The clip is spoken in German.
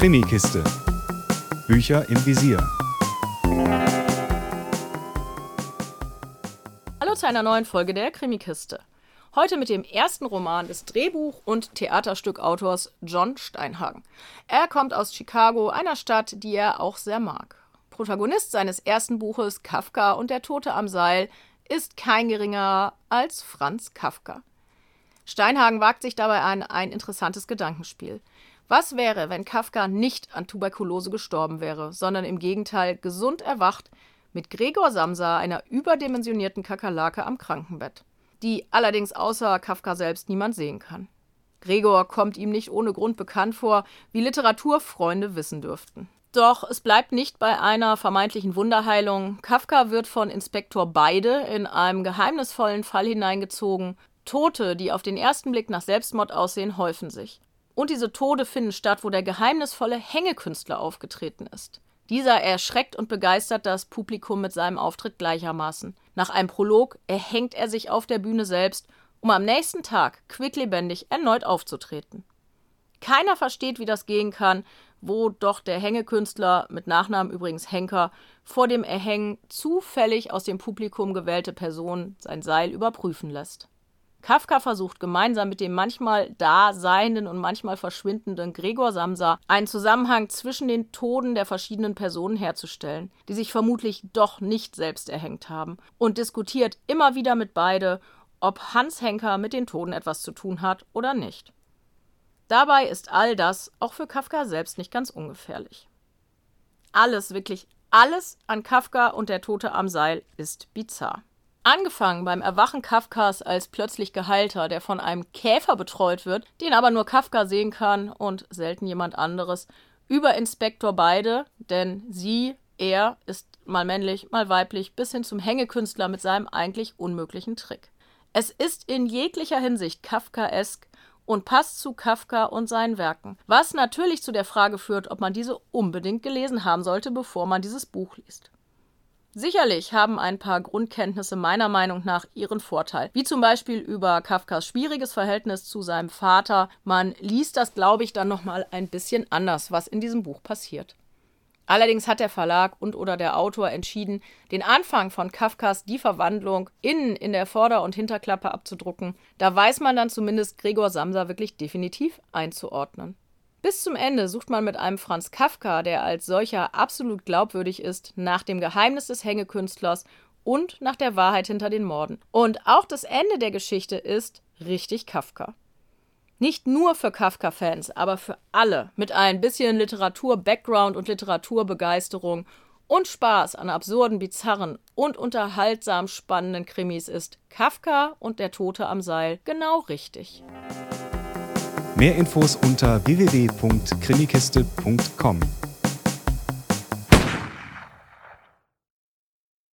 Krimikiste. Bücher im Visier. Hallo zu einer neuen Folge der Krimikiste. Heute mit dem ersten Roman des Drehbuch- und Theaterstückautors John Steinhagen. Er kommt aus Chicago, einer Stadt, die er auch sehr mag. Protagonist seines ersten Buches Kafka und der Tote am Seil ist kein geringerer als Franz Kafka. Steinhagen wagt sich dabei an ein interessantes Gedankenspiel. Was wäre, wenn Kafka nicht an Tuberkulose gestorben wäre, sondern im Gegenteil gesund erwacht mit Gregor Samsa, einer überdimensionierten Kakerlake am Krankenbett, die allerdings außer Kafka selbst niemand sehen kann. Gregor kommt ihm nicht ohne Grund bekannt vor, wie Literaturfreunde wissen dürften. Doch es bleibt nicht bei einer vermeintlichen Wunderheilung. Kafka wird von Inspektor Beide in einem geheimnisvollen Fall hineingezogen, Tote, die auf den ersten Blick nach Selbstmord aussehen, häufen sich. Und diese Tode finden statt, wo der geheimnisvolle Hängekünstler aufgetreten ist. Dieser erschreckt und begeistert das Publikum mit seinem Auftritt gleichermaßen. Nach einem Prolog erhängt er sich auf der Bühne selbst, um am nächsten Tag quicklebendig erneut aufzutreten. Keiner versteht, wie das gehen kann, wo doch der Hängekünstler, mit Nachnamen übrigens Henker, vor dem Erhängen zufällig aus dem Publikum gewählte Personen sein Seil überprüfen lässt. Kafka versucht gemeinsam mit dem manchmal da seienden und manchmal verschwindenden Gregor Samsa einen Zusammenhang zwischen den Toden der verschiedenen Personen herzustellen, die sich vermutlich doch nicht selbst erhängt haben, und diskutiert immer wieder mit beide, ob Hans Henker mit den Toten etwas zu tun hat oder nicht. Dabei ist all das auch für Kafka selbst nicht ganz ungefährlich. Alles, wirklich alles an Kafka und der Tote am Seil ist bizarr. Angefangen beim Erwachen Kafkas als plötzlich Geheilter, der von einem Käfer betreut wird, den aber nur Kafka sehen kann und selten jemand anderes, über Inspektor Beide, denn sie, er, ist mal männlich, mal weiblich, bis hin zum Hängekünstler mit seinem eigentlich unmöglichen Trick. Es ist in jeglicher Hinsicht Kafkaesk und passt zu Kafka und seinen Werken, was natürlich zu der Frage führt, ob man diese unbedingt gelesen haben sollte, bevor man dieses Buch liest. Sicherlich haben ein paar Grundkenntnisse meiner Meinung nach ihren Vorteil, wie zum Beispiel über Kafkas schwieriges Verhältnis zu seinem Vater. Man liest das, glaube ich, dann nochmal ein bisschen anders, was in diesem Buch passiert. Allerdings hat der Verlag und oder der Autor entschieden, den Anfang von Kafkas Die Verwandlung innen in der Vorder- und Hinterklappe abzudrucken. Da weiß man dann zumindest Gregor Samsa wirklich definitiv einzuordnen. Bis zum Ende sucht man mit einem Franz Kafka, der als solcher absolut glaubwürdig ist, nach dem Geheimnis des Hängekünstlers und nach der Wahrheit hinter den Morden. Und auch das Ende der Geschichte ist richtig Kafka. Nicht nur für Kafka-Fans, aber für alle mit ein bisschen Literatur-Background und Literaturbegeisterung und Spaß an absurden, bizarren und unterhaltsam spannenden Krimis ist Kafka und der Tote am Seil genau richtig. Mehr Infos unter www.krimikiste.com.